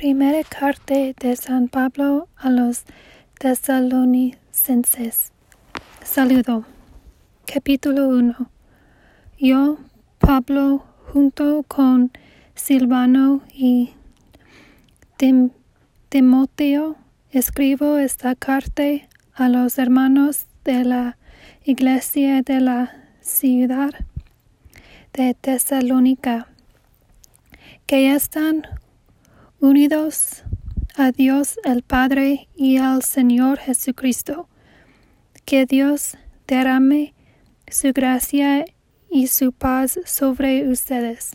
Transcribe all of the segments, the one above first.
Primera carta de San Pablo a los tesalonicenses. Saludo. Capítulo 1. Yo, Pablo, junto con Silvano y Timoteo, escribo esta carta a los hermanos de la iglesia de la ciudad de Tesalónica, que están unidos a Dios el Padre y al Señor Jesucristo. Que Dios derrame su gracia y su paz sobre ustedes.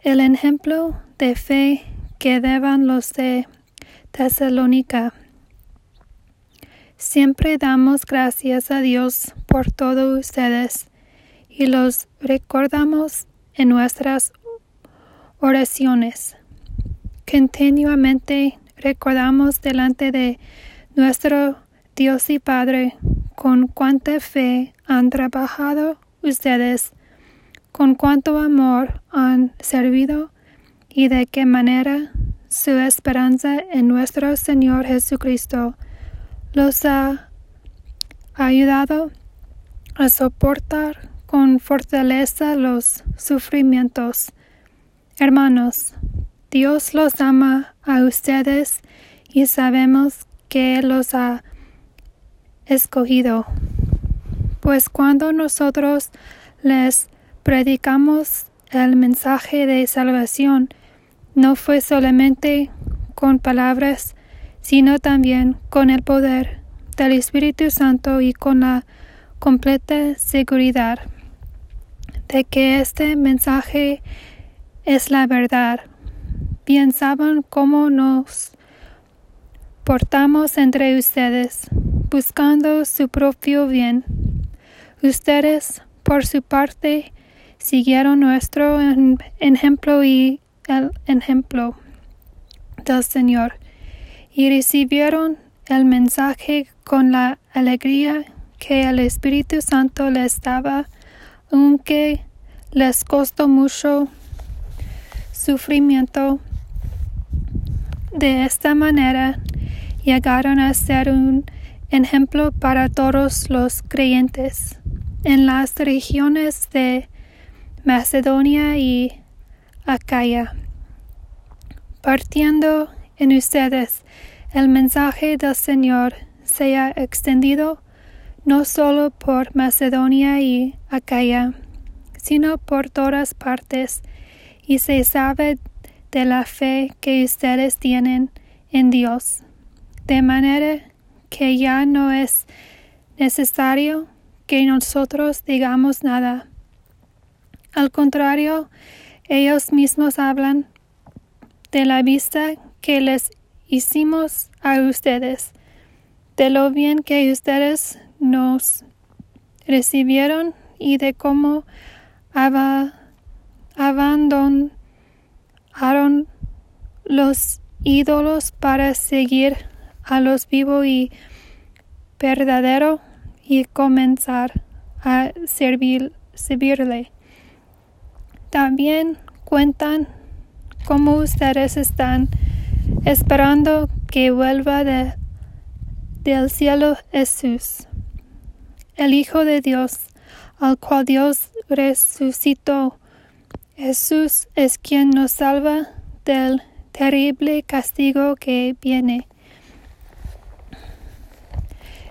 El ejemplo de fe que deban los de Tesalónica. Siempre damos gracias a Dios por todos ustedes y los recordamos en nuestras oraciones. Continuamente recordamos delante de nuestro Dios y Padre con cuánta fe han trabajado ustedes, con cuánto amor han servido y de qué manera su esperanza en nuestro Señor Jesucristo los ha ayudado a soportar con fortaleza los sufrimientos. Hermanos, Dios los ama a ustedes y sabemos que los ha escogido. Pues cuando nosotros les predicamos el mensaje de salvación, no fue solamente con palabras, sino también con el poder del Espíritu Santo y con la completa seguridad de que este mensaje es la verdad. Bien saben cómo nos portamos entre ustedes, buscando su propio bien. Ustedes, por su parte, siguieron nuestro ejemplo y el ejemplo del Señor, y recibieron el mensaje con la alegría que el Espíritu Santo les daba, aunque les costó mucho sufrimiento. De esta manera llegaron a ser un ejemplo para todos los creyentes en las regiones de Macedonia y Acaya, partiendo en ustedes el mensaje del Señor sea extendido no solo por Macedonia y Acaya, sino por todas partes y se sabe de la fe que ustedes tienen en Dios, de manera que ya no es necesario que nosotros digamos nada. Al contrario, ellos mismos hablan de la vista que les hicimos a ustedes, de lo bien que ustedes nos recibieron y de cómo los ídolos para seguir a los vivo y verdadero y comenzar a servir, servirle. También cuentan cómo ustedes están esperando que vuelva de, del cielo Jesús, el Hijo de Dios, al cual Dios resucitó Jesús es quien nos salva del terrible castigo que viene.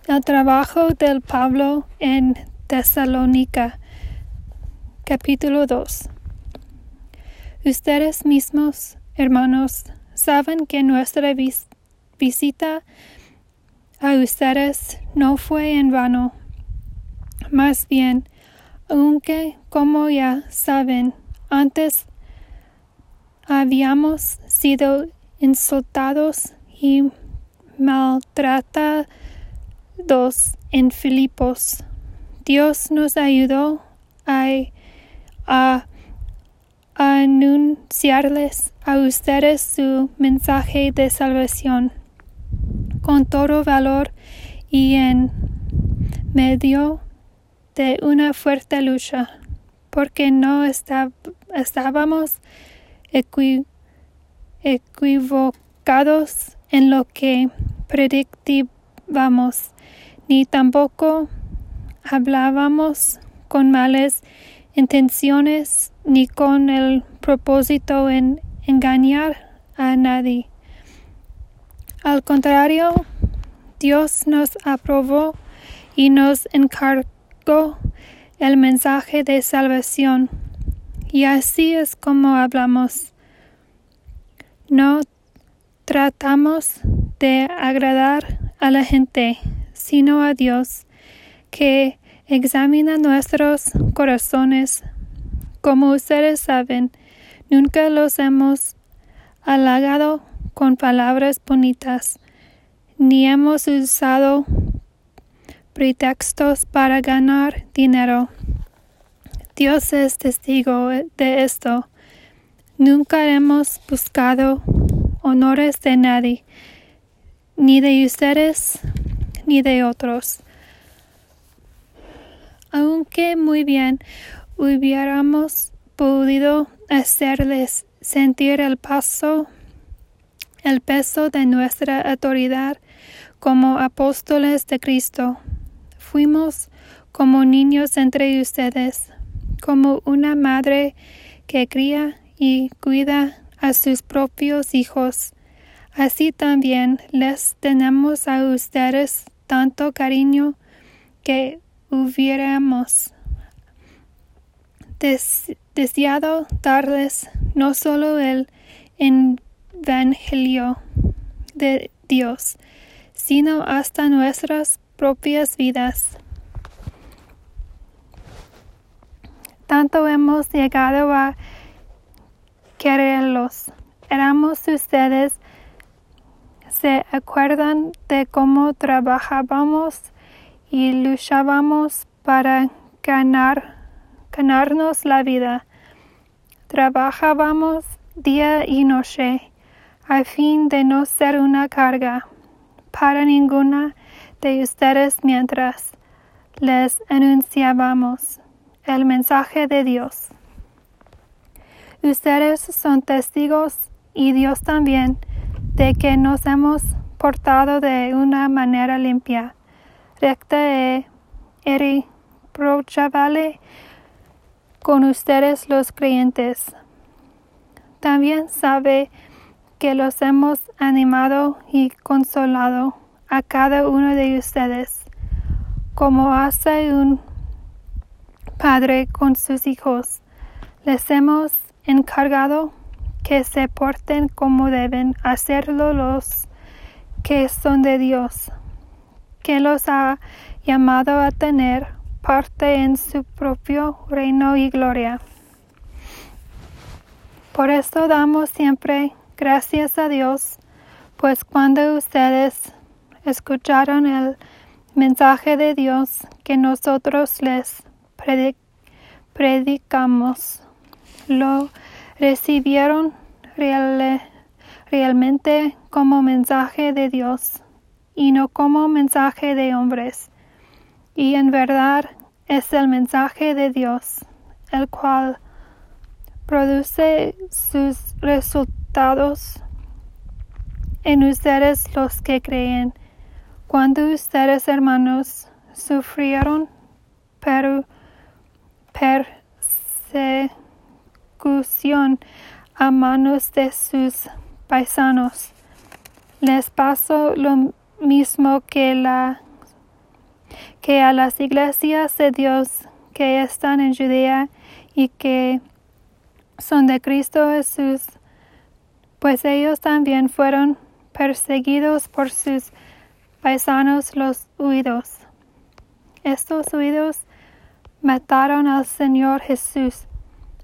El trabajo del Pablo en Tesalónica, capítulo 2. Ustedes mismos, hermanos, saben que nuestra visita a ustedes no fue en vano. Más bien, aunque, como ya saben, antes habíamos sido insultados y maltratados en Filipos. Dios nos ayudó a, anunciarles a ustedes su mensaje de salvación con todo valor y en medio de una fuerte lucha porque no estábamos equivocados en lo que predictíamos, ni tampoco hablábamos con malas intenciones ni con el propósito en engañar a nadie. Al contrario, Dios nos aprobó y nos encargó el mensaje de salvación. Y así es como hablamos. No tratamos de agradar a la gente, sino a Dios, que examina nuestros corazones. Como ustedes saben, nunca los hemos halagado con palabras bonitas, ni hemos usado pretextos para ganar dinero. Dios es testigo de esto. Nunca hemos buscado honores de nadie, ni de ustedes, ni de otros. Aunque muy bien hubiéramos podido hacerles sentir el paso, el peso de nuestra autoridad como apóstoles de Cristo fuimos como niños entre ustedes, como una madre que cría y cuida a sus propios hijos. Así también les tenemos a ustedes tanto cariño que hubiéramos deseado darles no solo el Evangelio de Dios, sino hasta nuestras propias vidas. Tanto hemos llegado a quererlos. Éramos ustedes. Se acuerdan de cómo trabajábamos y luchábamos para ganar, ganarnos la vida. Trabajábamos día y noche a fin de no ser una carga para ninguna de ustedes mientras les anunciábamos el mensaje de Dios. Ustedes son testigos y Dios también de que nos hemos portado de una manera limpia, recta e irreprochable con ustedes los creyentes. También sabe que los hemos animado y consolado a cada uno de ustedes, como hace un padre con sus hijos. Les hemos encargado que se porten como deben hacerlo los que son de Dios, que los ha llamado a tener parte en su propio reino y gloria. Por esto damos siempre gracias a Dios, pues cuando ustedes escucharon el mensaje de Dios que nosotros les predicamos. Lo recibieron realmente como mensaje de Dios y no como mensaje de hombres. Y en verdad es el mensaje de Dios, el cual produce sus resultados en ustedes los que creen cuando ustedes, hermanos, sufrieron persecución a manos de sus paisanos, les pasó lo mismo que, que a las iglesias de Dios que están en Judea y que son de Cristo Jesús, pues ellos también fueron perseguidos por sus paisanos los huidos. Estos huidos mataron al Señor Jesús,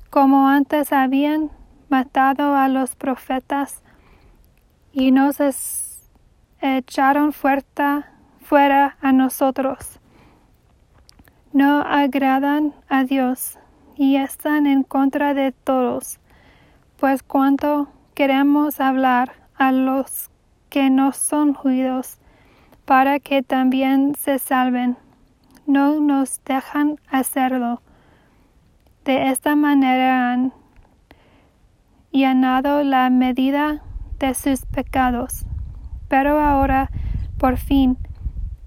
como antes habían matado a los profetas, y nos echaron fuerza, fuera a nosotros. No agradan a Dios y están en contra de todos, pues cuanto queremos hablar a los que no son judíos, para que también se salven. No nos dejan hacerlo. De esta manera han llenado la medida de sus pecados. Pero ahora, por fin,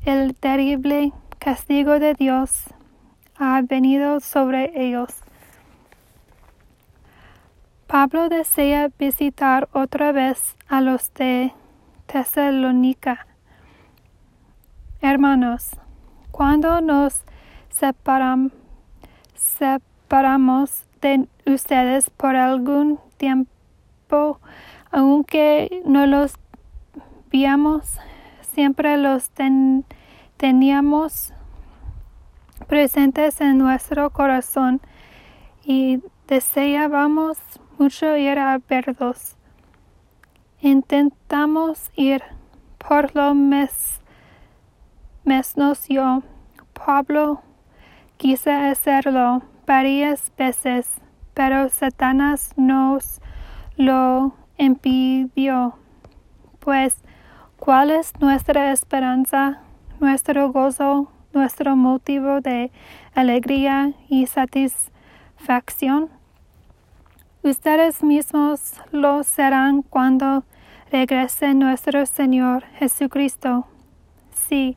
el terrible castigo de Dios ha venido sobre ellos. Pablo desea visitar otra vez a los de Tesalónica. Hermanos, cuando nos separamos de ustedes por algún tiempo, aunque no los viamos, siempre los teníamos presentes en nuestro corazón y deseábamos mucho ir a verlos. Intentamos ir por lo mes, menos yo. Pablo quise hacerlo varias veces, pero Satanás nos lo impidió. Pues, ¿cuál es nuestra esperanza, nuestro gozo, nuestro motivo de alegría y satisfacción? Ustedes mismos lo serán cuando regrese nuestro Señor Jesucristo. Sí,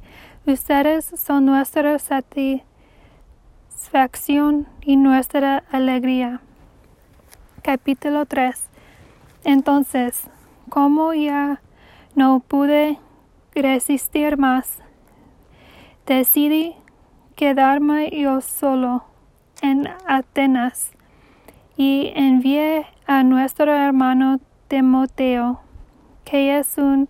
ustedes son nuestra satisfacción y nuestra alegría. Capítulo 3 Entonces, como ya no pude resistir más, decidí quedarme yo solo en Atenas y envié a nuestro hermano Timoteo, que es un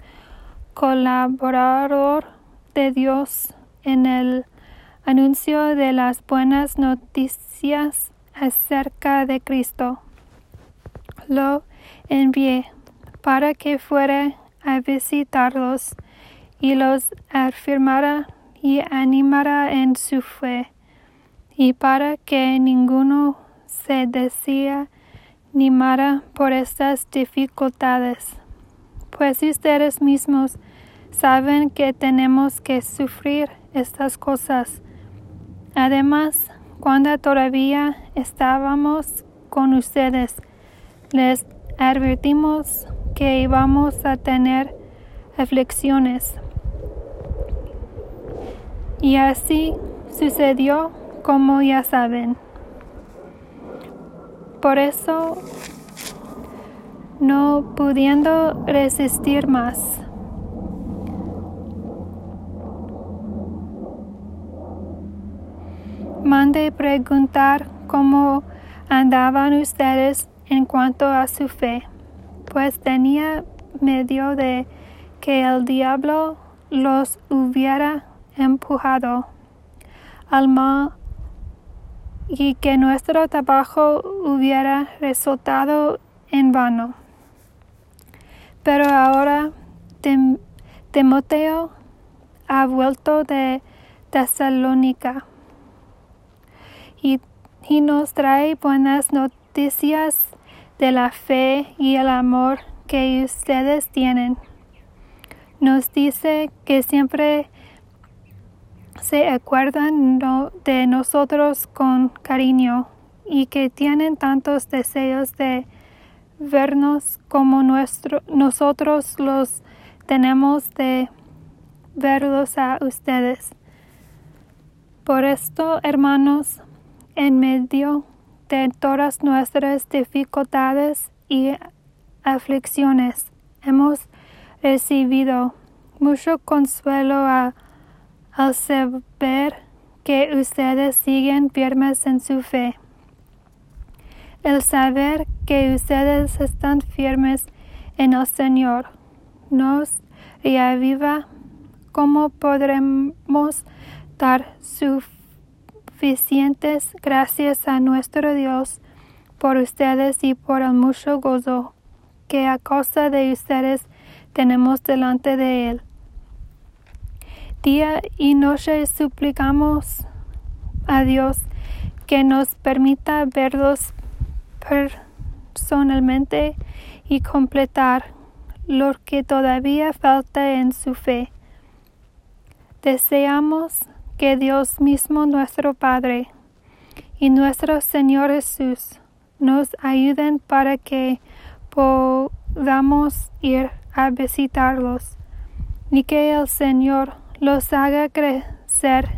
colaborador de Dios en el anuncio de las buenas noticias acerca de Cristo. Lo envié para que fuera a visitarlos y los afirmara y animara en su fe, y para que ninguno se decía ni mara por estas dificultades, pues ustedes mismos saben que tenemos que sufrir estas cosas. Además, cuando todavía estábamos con ustedes, les advertimos que íbamos a tener aflicciones. Y así sucedió como ya saben. Por eso, no pudiendo resistir más, mande preguntar cómo andaban ustedes en cuanto a su fe, pues tenía medio de que el diablo los hubiera empujado. Al mal y que nuestro trabajo hubiera resultado en vano. Pero ahora Timoteo ha vuelto de Tesalónica y, nos trae buenas noticias de la fe y el amor que ustedes tienen. Nos dice que siempre se acuerdan de nosotros con cariño y que tienen tantos deseos de vernos como nosotros los tenemos de verlos a ustedes. Por esto, hermanos, en medio de todas nuestras dificultades y aflicciones, hemos recibido mucho consuelo a al saber que ustedes siguen firmes en su fe. El saber que ustedes están firmes en el Señor nos reaviva cómo podremos dar suficientes gracias a nuestro Dios por ustedes y por el mucho gozo que a causa de ustedes tenemos delante de Él. Día y noche suplicamos a Dios que nos permita verlos personalmente y completar lo que todavía falta en su fe. Deseamos que Dios mismo nuestro Padre y nuestro Señor Jesús nos ayuden para que podamos ir a visitarlos, y que el Señor los haga crecer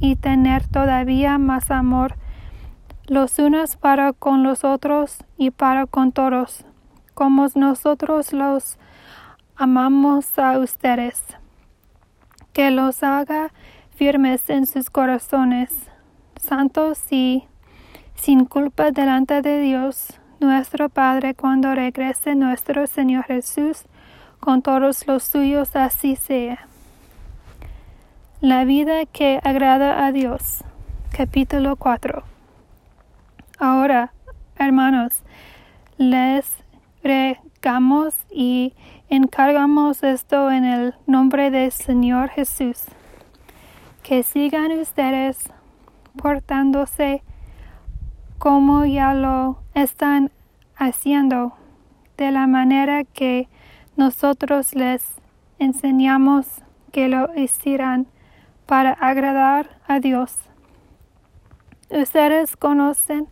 y tener todavía más amor los unos para con los otros y para con todos, como nosotros los amamos a ustedes. Que los haga firmes en sus corazones, santos y sin culpa delante de Dios, nuestro Padre, cuando regrese nuestro Señor Jesús con todos los suyos, así sea. La vida que agrada a Dios. Capítulo 4. Ahora, hermanos, les regamos y encargamos esto en el nombre del Señor Jesús. Que sigan ustedes portándose como ya lo están haciendo, de la manera que nosotros les enseñamos que lo hicieran para agradar a Dios. Ustedes conocen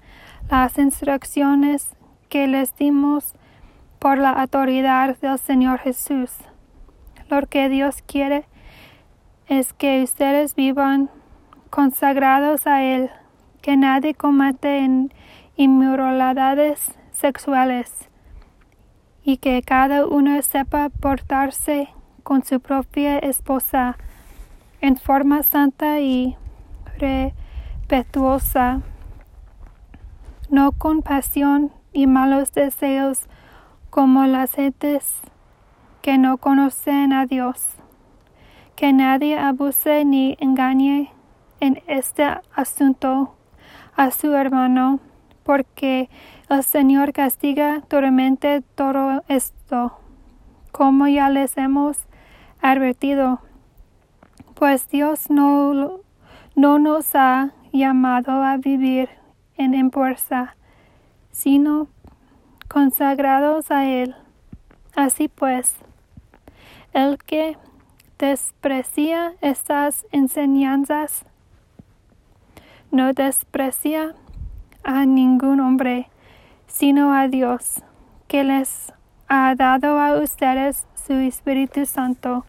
las instrucciones que les dimos por la autoridad del Señor Jesús. Lo que Dios quiere es que ustedes vivan consagrados a Él, que nadie cometa inmoralidades sexuales y que cada uno sepa portarse con su propia esposa en forma santa y respetuosa, no con pasión y malos deseos como las gentes que no conocen a Dios. Que nadie abuse ni engañe en este asunto a su hermano, porque el Señor castiga duramente todo esto, como ya les hemos advertido pues Dios no, no nos ha llamado a vivir en impureza, sino consagrados a Él. Así pues, el que desprecia estas enseñanzas no desprecia a ningún hombre, sino a Dios, que les ha dado a ustedes su Espíritu Santo.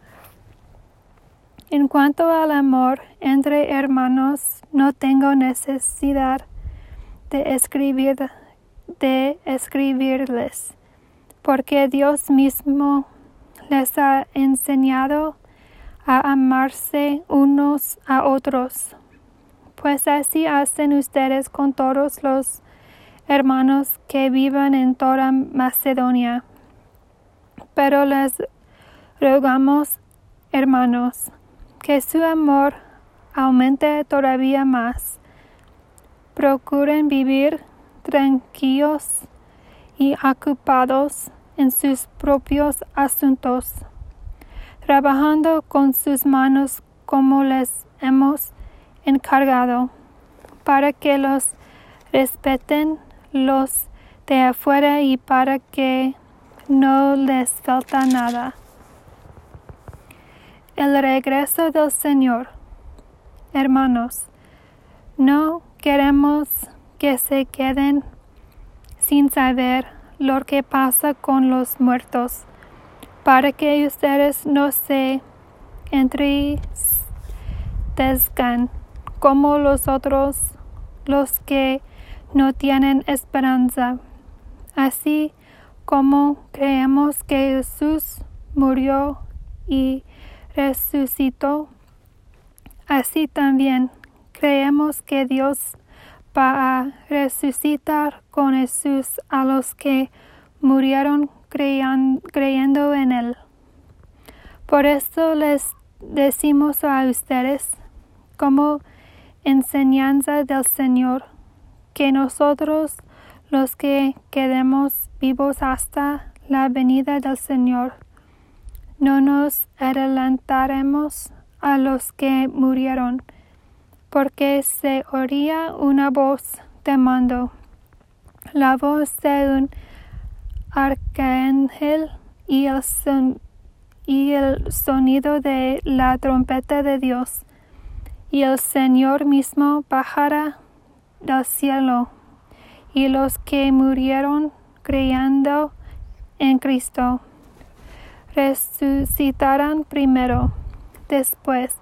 En cuanto al amor entre hermanos, no tengo necesidad de escribir de escribirles, porque Dios mismo les ha enseñado a amarse unos a otros. Pues así hacen ustedes con todos los hermanos que vivan en toda Macedonia. Pero les rogamos, hermanos, que su amor aumente todavía más. Procuren vivir tranquilos y ocupados en sus propios asuntos, trabajando con sus manos como les hemos encargado, para que los respeten los de afuera y para que no les falta nada el regreso del Señor. Hermanos, no queremos que se queden sin saber lo que pasa con los muertos, para que ustedes no se entristezcan como los otros, los que no tienen esperanza. Así como creemos que Jesús murió y resucitó, así también creemos que Dios va a resucitar con Jesús a los que murieron creyendo en Él. Por eso les decimos a ustedes, como enseñanza del Señor, que nosotros los que quedemos vivos hasta la venida del Señor, no nos adelantaremos a los que murieron, porque se oía una voz de mando, la voz de un arcángel y el, y el sonido de la trompeta de Dios, y el Señor mismo bajará del cielo, y los que murieron creyendo en Cristo resucitarán primero. Después,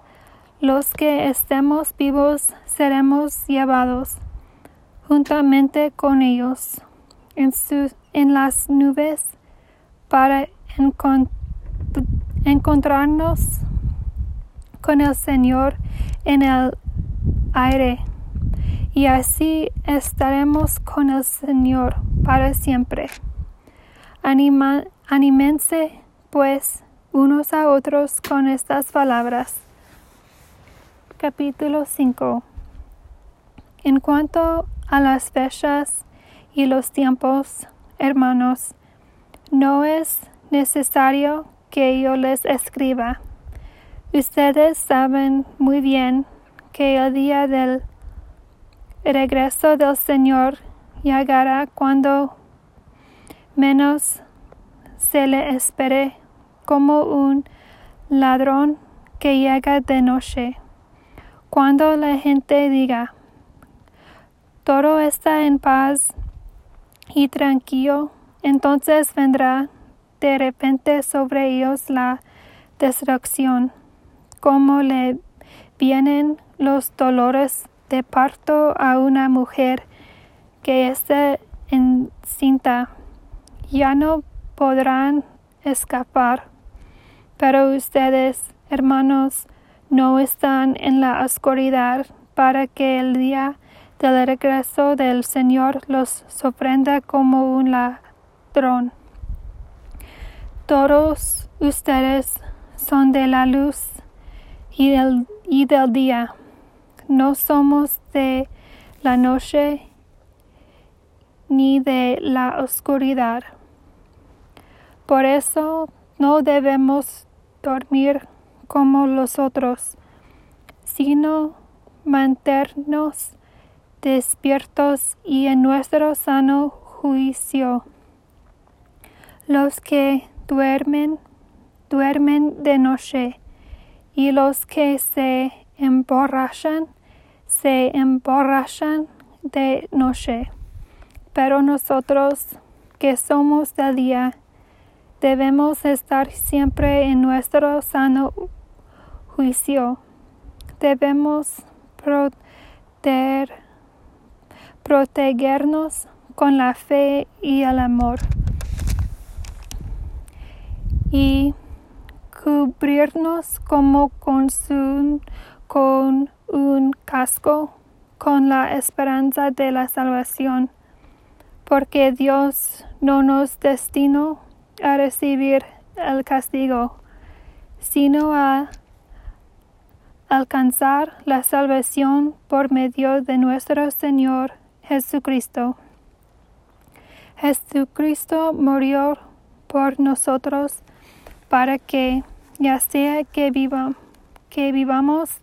los que estemos vivos seremos llevados juntamente con ellos en, en las nubes para encontrarnos con el Señor en el aire y así estaremos con el Señor para siempre. Anima, anímense pues unos a otros con estas palabras. Capítulo 5 En cuanto a las fechas y los tiempos, hermanos, no es necesario que yo les escriba. Ustedes saben muy bien que el día del regreso del Señor llegará cuando menos se le espere como un ladrón que llega de noche. Cuando la gente diga, todo está en paz y tranquilo, entonces vendrá de repente sobre ellos la destrucción, como le vienen los dolores de parto a una mujer que está encinta. Ya no podrán escapar. Pero ustedes, hermanos, no están en la oscuridad para que el día del regreso del Señor los sorprenda como un ladrón. Todos ustedes son de la luz y del, y del día. No somos de la noche ni de la oscuridad. Por eso no debemos dormir como los otros, sino mantenernos despiertos y en nuestro sano juicio. Los que duermen, duermen de noche, y los que se emborrachan, se emborrachan de noche. Pero nosotros que somos del día, Debemos estar siempre en nuestro sano juicio. Debemos proteger, protegernos con la fe y el amor. Y cubrirnos como con, con un casco con la esperanza de la salvación, porque Dios no nos destinó a recibir el castigo, sino a alcanzar la salvación por medio de nuestro Señor Jesucristo. Jesucristo murió por nosotros para que, ya sea que, que vivamos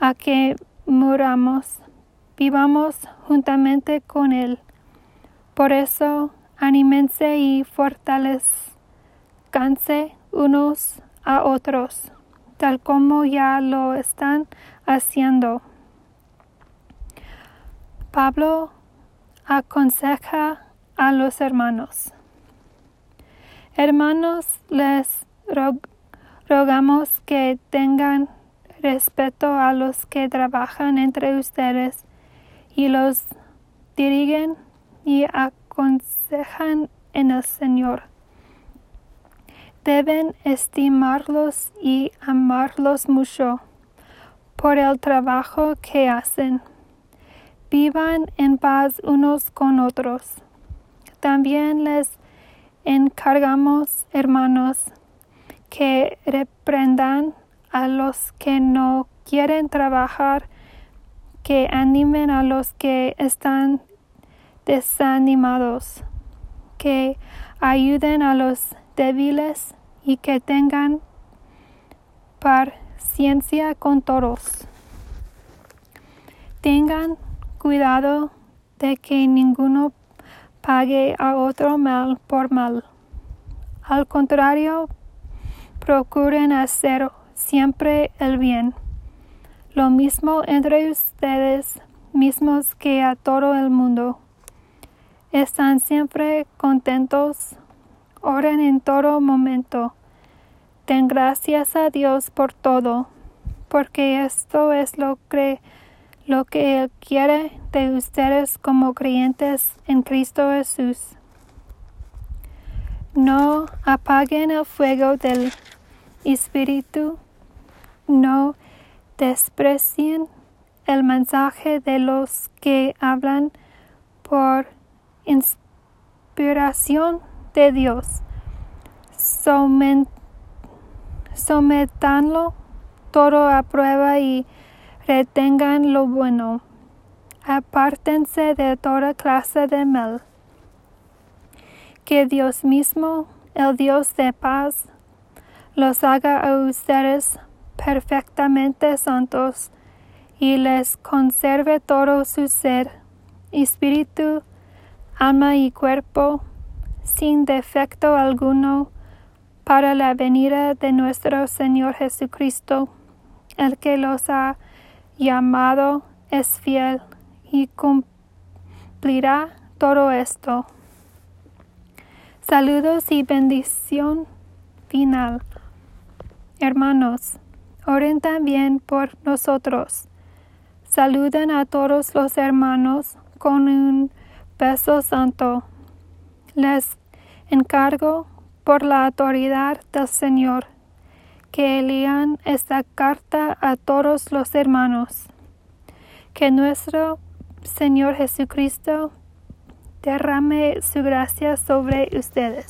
a que muramos, vivamos juntamente con Él. Por eso anímense y fortalezcanse unos a otros, tal como ya lo están haciendo. Pablo aconseja a los hermanos. Hermanos, les rogamos que tengan respeto a los que trabajan entre ustedes y los dirigen y aconsejan en el Señor. Deben estimarlos y amarlos mucho por el trabajo que hacen. Vivan en paz unos con otros. También les encargamos, hermanos, que reprendan a los que no quieren trabajar, que animen a los que están desanimados, que ayuden a los débiles y que tengan paciencia con todos. Tengan cuidado de que ninguno pague a otro mal por mal. Al contrario, procuren hacer siempre el bien. Lo mismo entre ustedes mismos que a todo el mundo están siempre contentos, Oren en todo momento. Den gracias a Dios por todo, porque esto es lo que, lo que Él quiere de ustedes como creyentes en Cristo Jesús. No apaguen el fuego del Espíritu, no desprecien el mensaje de los que hablan por inspiración de Dios. Sometanlo todo a prueba y retengan lo bueno. Apártense de toda clase de mal. Que Dios mismo, el Dios de paz, los haga a ustedes perfectamente santos y les conserve todo su ser, espíritu, alma y cuerpo, sin defecto alguno, para la venida de nuestro Señor Jesucristo, el que los ha llamado es fiel y cumplirá todo esto. Saludos y bendición final. Hermanos, oren también por nosotros. Saluden a todos los hermanos con un beso santo. Les encargo por la autoridad del Señor que lean esta carta a todos los hermanos. Que nuestro Señor Jesucristo derrame su gracia sobre ustedes.